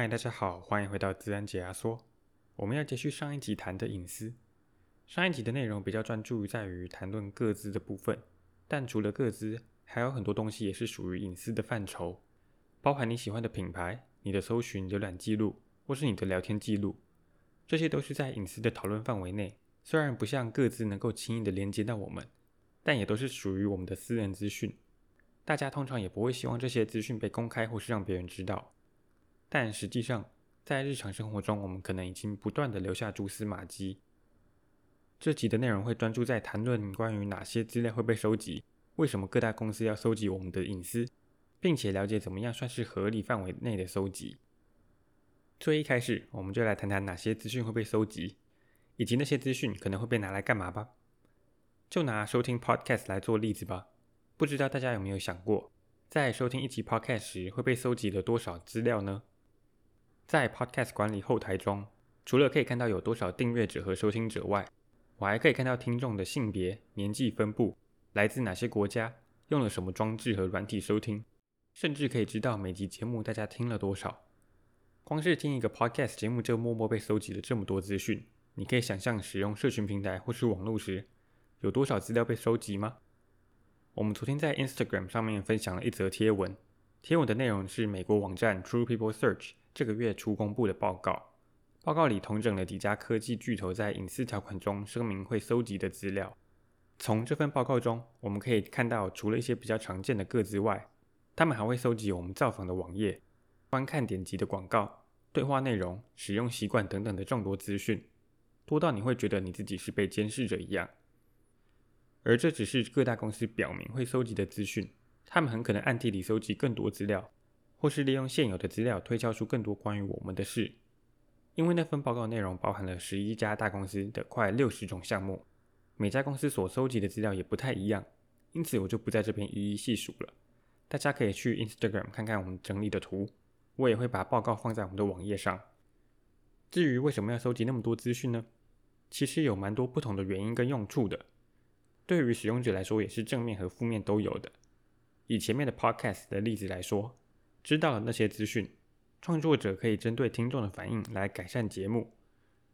嗨，大家好，欢迎回到自然解压缩。我们要继续上一集谈的隐私。上一集的内容比较专注于在于谈论个资的部分，但除了个资，还有很多东西也是属于隐私的范畴，包含你喜欢的品牌、你的搜寻浏览记录，或是你的聊天记录，这些都是在隐私的讨论范围内。虽然不像个资能够轻易的连接到我们，但也都是属于我们的私人资讯。大家通常也不会希望这些资讯被公开或是让别人知道。但实际上，在日常生活中，我们可能已经不断地留下蛛丝马迹。这集的内容会专注在谈论关于哪些资料会被收集，为什么各大公司要收集我们的隐私，并且了解怎么样算是合理范围内的收集。最一开始，我们就来谈谈哪些资讯会被收集，以及那些资讯可能会被拿来干嘛吧。就拿收听 Podcast 来做例子吧。不知道大家有没有想过，在收听一集 Podcast 时会被收集了多少资料呢？在 Podcast 管理后台中，除了可以看到有多少订阅者和收听者外，我还可以看到听众的性别、年纪分布，来自哪些国家，用了什么装置和软体收听，甚至可以知道每集节目大家听了多少。光是听一个 Podcast 节目就默默被收集了这么多资讯，你可以想象使用社群平台或是网络时，有多少资料被收集吗？我们昨天在 Instagram 上面分享了一则贴文，贴文的内容是美国网站 True People Search。这个月初公布的报告，报告里统整了几家科技巨头在隐私条款中声明会搜集的资料。从这份报告中，我们可以看到，除了一些比较常见的个资外，他们还会搜集我们造访的网页、观看点击的广告、对话内容、使用习惯等等的众多资讯，多到你会觉得你自己是被监视着一样。而这只是各大公司表明会搜集的资讯，他们很可能暗地里搜集更多资料。或是利用现有的资料推敲出更多关于我们的事，因为那份报告内容包含了十一家大公司的快六十种项目，每家公司所收集的资料也不太一样，因此我就不在这边一一细数了。大家可以去 Instagram 看看我们整理的图，我也会把报告放在我们的网页上。至于为什么要收集那么多资讯呢？其实有蛮多不同的原因跟用处的，对于使用者来说也是正面和负面都有的。以前面的 Podcast 的例子来说。知道了那些资讯，创作者可以针对听众的反应来改善节目。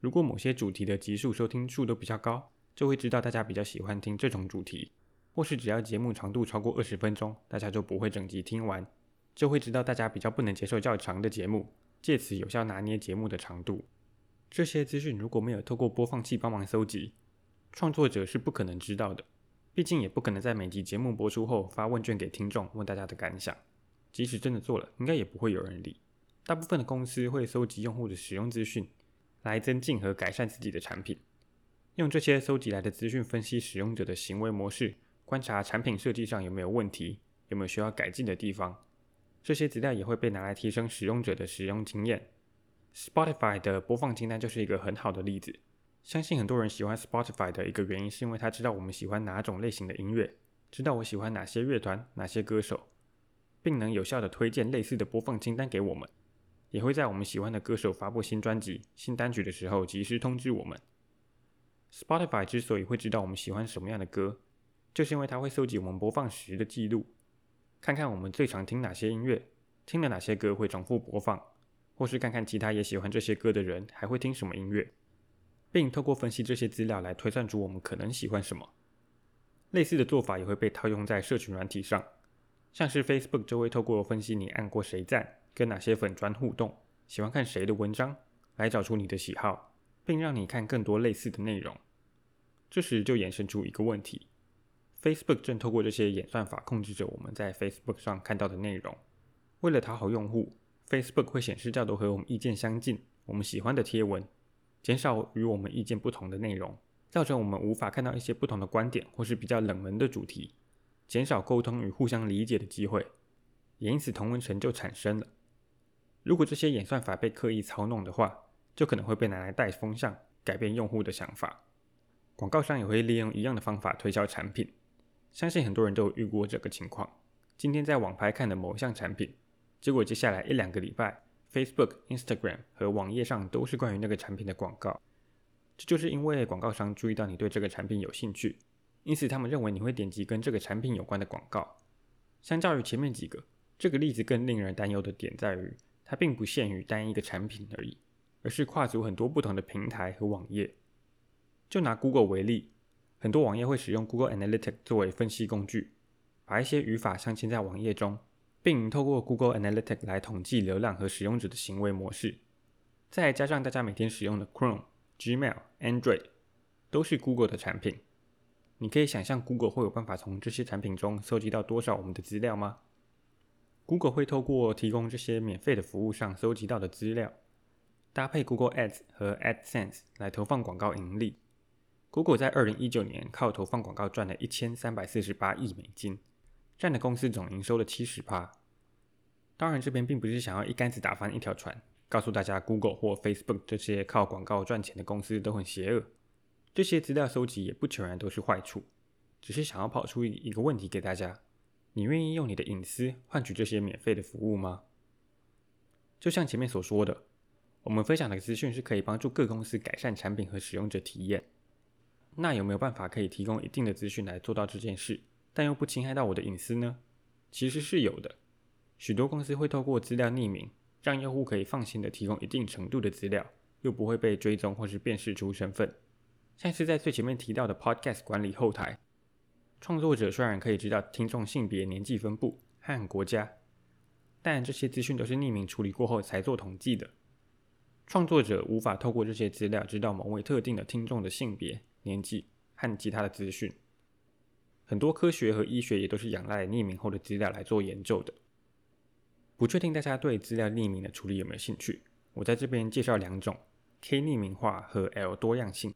如果某些主题的集数收听数都比较高，就会知道大家比较喜欢听这种主题；或是只要节目长度超过二十分钟，大家就不会整集听完，就会知道大家比较不能接受较长的节目，借此有效拿捏节目的长度。这些资讯如果没有透过播放器帮忙搜集，创作者是不可能知道的。毕竟也不可能在每集节目播出后发问卷给听众，问大家的感想。即使真的做了，应该也不会有人理。大部分的公司会收集用户的使用资讯，来增进和改善自己的产品。用这些收集来的资讯分析使用者的行为模式，观察产品设计上有没有问题，有没有需要改进的地方。这些资料也会被拿来提升使用者的使用经验。Spotify 的播放清单就是一个很好的例子。相信很多人喜欢 Spotify 的一个原因，是因为他知道我们喜欢哪种类型的音乐，知道我喜欢哪些乐团、哪些歌手。并能有效地推荐类似的播放清单给我们，也会在我们喜欢的歌手发布新专辑、新单曲的时候及时通知我们。Spotify 之所以会知道我们喜欢什么样的歌，就是因为它会搜集我们播放时的记录，看看我们最常听哪些音乐，听了哪些歌会重复播放，或是看看其他也喜欢这些歌的人还会听什么音乐，并透过分析这些资料来推算出我们可能喜欢什么。类似的做法也会被套用在社群软体上。像是 Facebook 就会透过分析你按过谁赞、跟哪些粉砖互动、喜欢看谁的文章，来找出你的喜好，并让你看更多类似的内容。这时就衍生出一个问题：Facebook 正透过这些演算法控制着我们在 Facebook 上看到的内容。为了讨好用户，Facebook 会显示较多和我们意见相近、我们喜欢的贴文，减少与我们意见不同的内容，造成我们无法看到一些不同的观点或是比较冷门的主题。减少沟通与互相理解的机会，也因此同温层就产生了。如果这些演算法被刻意操弄的话，就可能会被拿来带风向，改变用户的想法。广告商也会利用一样的方法推销产品，相信很多人都有遇过这个情况。今天在网拍看的某项产品，结果接下来一两个礼拜，Facebook、Instagram 和网页上都是关于那个产品的广告。这就是因为广告商注意到你对这个产品有兴趣。因此，他们认为你会点击跟这个产品有关的广告。相较于前面几个，这个例子更令人担忧的点在于，它并不限于单一的产品而已，而是跨足很多不同的平台和网页。就拿 Google 为例，很多网页会使用 Google Analytics 作为分析工具，把一些语法镶嵌在网页中，并透过 Google Analytics 来统计流量和使用者的行为模式。再加上大家每天使用的 Chrome、Gmail、Android，都是 Google 的产品。你可以想象 Google 会有办法从这些产品中收集到多少我们的资料吗？Google 会透过提供这些免费的服务上收集到的资料，搭配 Google Ads 和 AdSense 来投放广告盈利。Google 在二零一九年靠投放广告赚了一千三百四十八亿美金，占了公司总营收的七十趴。当然，这边并不是想要一竿子打翻一条船，告诉大家 Google 或 Facebook 这些靠广告赚钱的公司都很邪恶。这些资料收集也不全然都是坏处，只是想要抛出一个问题给大家：你愿意用你的隐私换取这些免费的服务吗？就像前面所说的，我们分享的资讯是可以帮助各公司改善产品和使用者体验。那有没有办法可以提供一定的资讯来做到这件事，但又不侵害到我的隐私呢？其实是有的。许多公司会透过资料匿名，让用户可以放心的提供一定程度的资料，又不会被追踪或是辨识出身份。像是在最前面提到的 Podcast 管理后台，创作者虽然可以知道听众性别、年纪分布和国家，但这些资讯都是匿名处理过后才做统计的。创作者无法透过这些资料知道某位特定的听众的性别。年纪和其他的资讯，很多科学和医学也都是仰赖匿名后的资料来做研究的。不确定大家对资料匿名的处理有没有兴趣？我在这边介绍两种：K 匿名化和 L 多样性。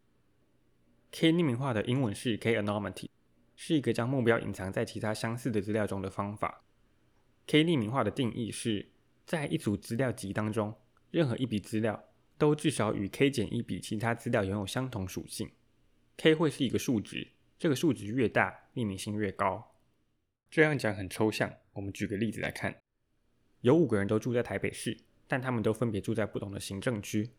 K 匿名化的英文是 K-anonymity，是一个将目标隐藏在其他相似的资料中的方法。K 匿名化的定义是在一组资料集当中，任何一笔资料都至少与 K 减一笔其他资料拥有相同属性。K 会是一个数值，这个数值越大，匿名性越高。这样讲很抽象，我们举个例子来看：有五个人都住在台北市，但他们都分别住在不同的行政区。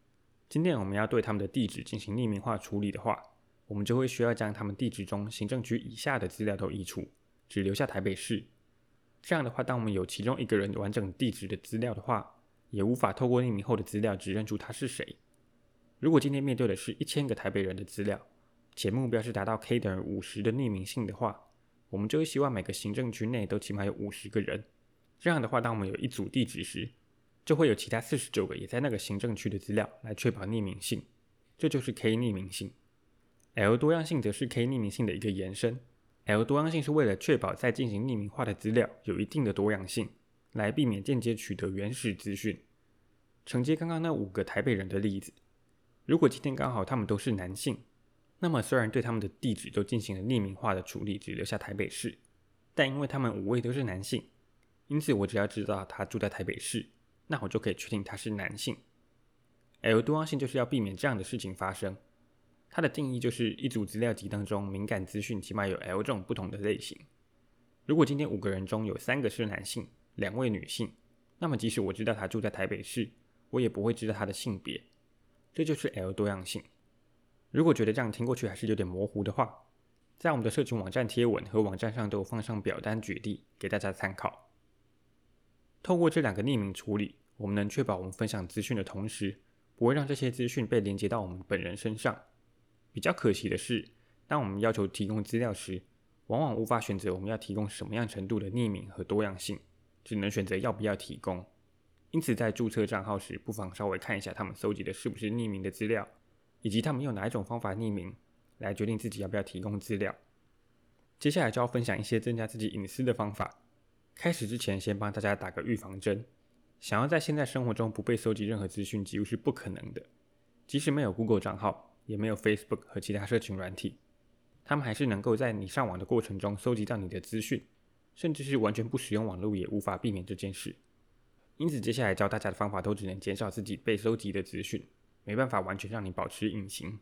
今天我们要对他们的地址进行匿名化处理的话，我们就会需要将他们地址中行政区以下的资料都移除，只留下台北市。这样的话，当我们有其中一个人完整地址的资料的话，也无法透过匿名后的资料指认出他是谁。如果今天面对的是一千个台北人的资料，且目标是达到 k 等于五十的匿名性的话，我们就会希望每个行政区内都起码有五十个人。这样的话，当我们有一组地址时，就会有其他四十九个也在那个行政区的资料来确保匿名性。这就是 k 匿名性。L 多样性则是 k 匿名性的一个延伸。L 多样性是为了确保在进行匿名化的资料有一定的多样性，来避免间接取得原始资讯。承接刚刚那五个台北人的例子，如果今天刚好他们都是男性。那么，虽然对他们的地址都进行了匿名化的处理，只留下台北市，但因为他们五位都是男性，因此我只要知道他住在台北市，那我就可以确定他是男性。L 多样性就是要避免这样的事情发生。它的定义就是一组资料集当中敏感资讯起码有 L 这种不同的类型。如果今天五个人中有三个是男性，两位女性，那么即使我知道他住在台北市，我也不会知道他的性别。这就是 L 多样性。如果觉得这样听过去还是有点模糊的话，在我们的社群网站贴文和网站上都有放上表单举例给大家参考。透过这两个匿名处理，我们能确保我们分享资讯的同时，不会让这些资讯被连接到我们本人身上。比较可惜的是，当我们要求提供资料时，往往无法选择我们要提供什么样程度的匿名和多样性，只能选择要不要提供。因此，在注册账号时，不妨稍微看一下他们搜集的是不是匿名的资料。以及他们用哪一种方法匿名，来决定自己要不要提供资料。接下来就要分享一些增加自己隐私的方法。开始之前，先帮大家打个预防针。想要在现在生活中不被搜集任何资讯，几乎是不可能的。即使没有 Google 账号，也没有 Facebook 和其他社群软体，他们还是能够在你上网的过程中搜集到你的资讯，甚至是完全不使用网络也无法避免这件事。因此，接下来教大家的方法都只能减少自己被搜集的资讯。没办法完全让你保持隐形，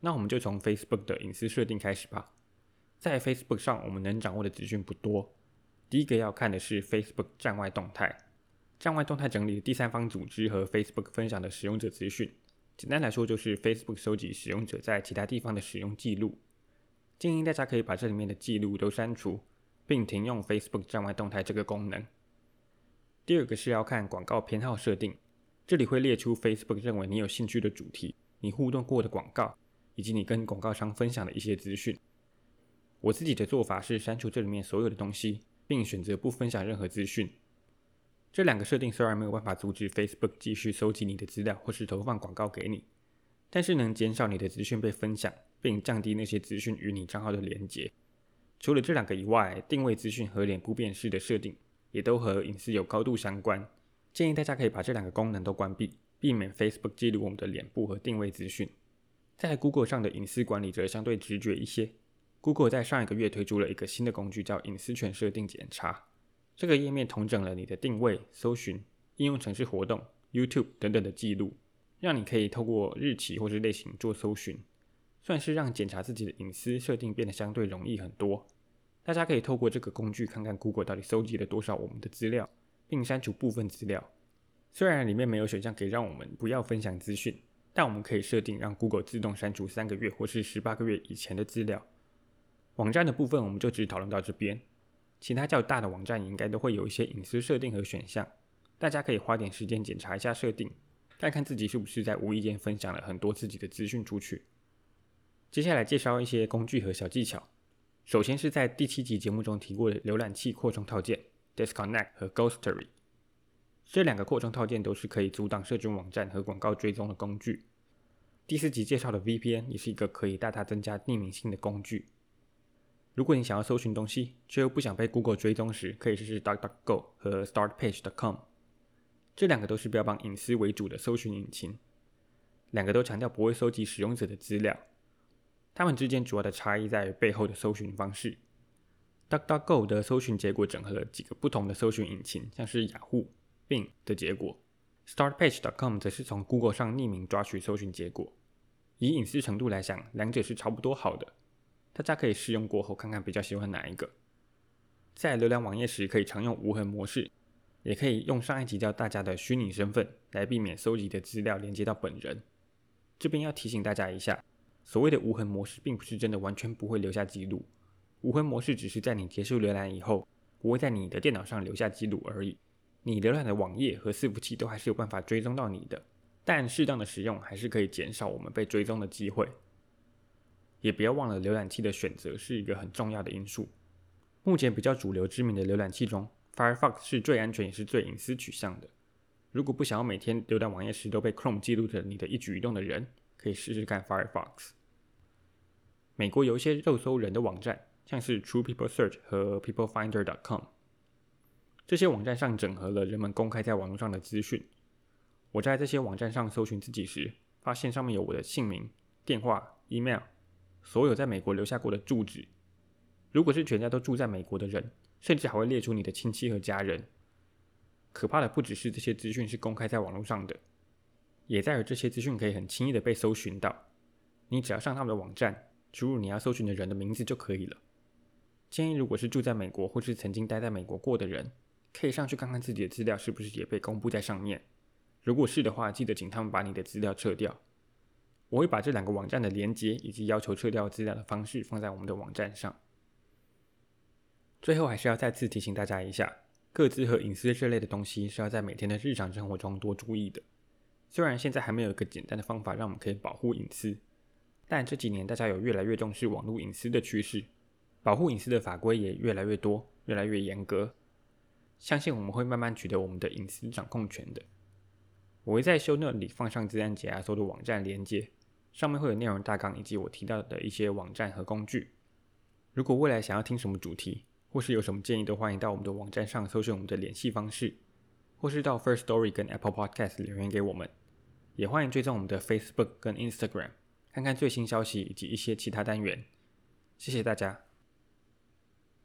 那我们就从 Facebook 的隐私设定开始吧。在 Facebook 上，我们能掌握的资讯不多。第一个要看的是 Facebook 站外动态，站外动态整理的第三方组织和 Facebook 分享的使用者资讯。简单来说，就是 Facebook 收集使用者在其他地方的使用记录。建议大家可以把这里面的记录都删除，并停用 Facebook 站外动态这个功能。第二个是要看广告偏好设定，这里会列出 Facebook 认为你有兴趣的主题、你互动过的广告，以及你跟广告商分享的一些资讯。我自己的做法是删除这里面所有的东西，并选择不分享任何资讯。这两个设定虽然没有办法阻止 Facebook 继续收集你的资料或是投放广告给你，但是能减少你的资讯被分享，并降低那些资讯与你账号的连结。除了这两个以外，定位资讯和脸部辨识的设定也都和隐私有高度相关。建议大家可以把这两个功能都关闭，避免 Facebook 记录我们的脸部和定位资讯。在 Google 上的隐私管理则相对直觉一些。Google 在上一个月推出了一个新的工具，叫隐私权设定检查。这个页面统整了你的定位、搜寻、应用程式活动、YouTube 等等的记录，让你可以透过日期或是类型做搜寻，算是让检查自己的隐私设定变得相对容易很多。大家可以透过这个工具看看 Google 到底收集了多少我们的资料，并删除部分资料。虽然里面没有选项可以让我们不要分享资讯，但我们可以设定让 Google 自动删除三个月或是十八个月以前的资料。网站的部分我们就只讨论到这边。其他较大的网站应该都会有一些隐私设定和选项，大家可以花点时间检查一下设定，看看自己是不是在无意间分享了很多自己的资讯出去。接下来介绍一些工具和小技巧。首先是在第七集节目中提过的浏览器扩充套件 Disconnect 和 Ghostery，这两个扩充套件都是可以阻挡社群网站和广告追踪的工具。第四集介绍的 VPN 也是一个可以大大增加匿名性的工具。如果你想要搜寻东西，却又不想被 Google 追踪时，可以试试 DuckDuckGo 和 StartPage.com。这两个都是标榜隐私为主的搜寻引擎，两个都强调不会收集使用者的资料。它们之间主要的差异在于背后的搜寻方式。DuckDuckGo 的搜寻结果整合了几个不同的搜寻引擎，像是雅虎、Bing 的结果。StartPage.com 则是从 Google 上匿名抓取搜寻结果。以隐私程度来讲，两者是差不多好的。大家可以试用过后看看比较喜欢哪一个。在浏览网页时可以常用无痕模式，也可以用上一集教大家的虚拟身份来避免搜集的资料连接到本人。这边要提醒大家一下，所谓的无痕模式并不是真的完全不会留下记录，无痕模式只是在你结束浏览以后，不会在你的电脑上留下记录而已。你浏览的网页和伺服器都还是有办法追踪到你的，但适当的使用还是可以减少我们被追踪的机会。也不要忘了，浏览器的选择是一个很重要的因素。目前比较主流知名的浏览器中，Firefox 是最安全也是最隐私取向的。如果不想要每天浏览网页时都被 Chrome 记录着你的一举一动的人，可以试试看 Firefox。美国有一些肉搜人的网站，像是 True People Search 和 PeopleFinder.com，这些网站上整合了人们公开在网络上的资讯。我在这些网站上搜寻自己时，发现上面有我的姓名、电话、email。所有在美国留下过的住址，如果是全家都住在美国的人，甚至还会列出你的亲戚和家人。可怕的不只是这些资讯是公开在网络上的，也在于这些资讯可以很轻易的被搜寻到。你只要上他们的网站，输入你要搜寻的人的名字就可以了。建议如果是住在美国或是曾经待在美国过的人，可以上去看看自己的资料是不是也被公布在上面。如果是的话，记得请他们把你的资料撤掉。我会把这两个网站的连接以及要求撤掉资料的方式放在我们的网站上。最后还是要再次提醒大家一下，个资和隐私这类的东西是要在每天的日常生活中多注意的。虽然现在还没有一个简单的方法让我们可以保护隐私，但这几年大家有越来越重视网络隐私的趋势，保护隐私的法规也越来越多，越来越严格。相信我们会慢慢取得我们的隐私掌控权的。我会在 show note 里放上资安解压缩的网站连接。上面会有内容大纲以及我提到的一些网站和工具。如果未来想要听什么主题，或是有什么建议，都欢迎到我们的网站上搜寻我们的联系方式，或是到 First Story 跟 Apple Podcast 留言给我们。也欢迎追踪我们的 Facebook 跟 Instagram，看看最新消息以及一些其他单元。谢谢大家。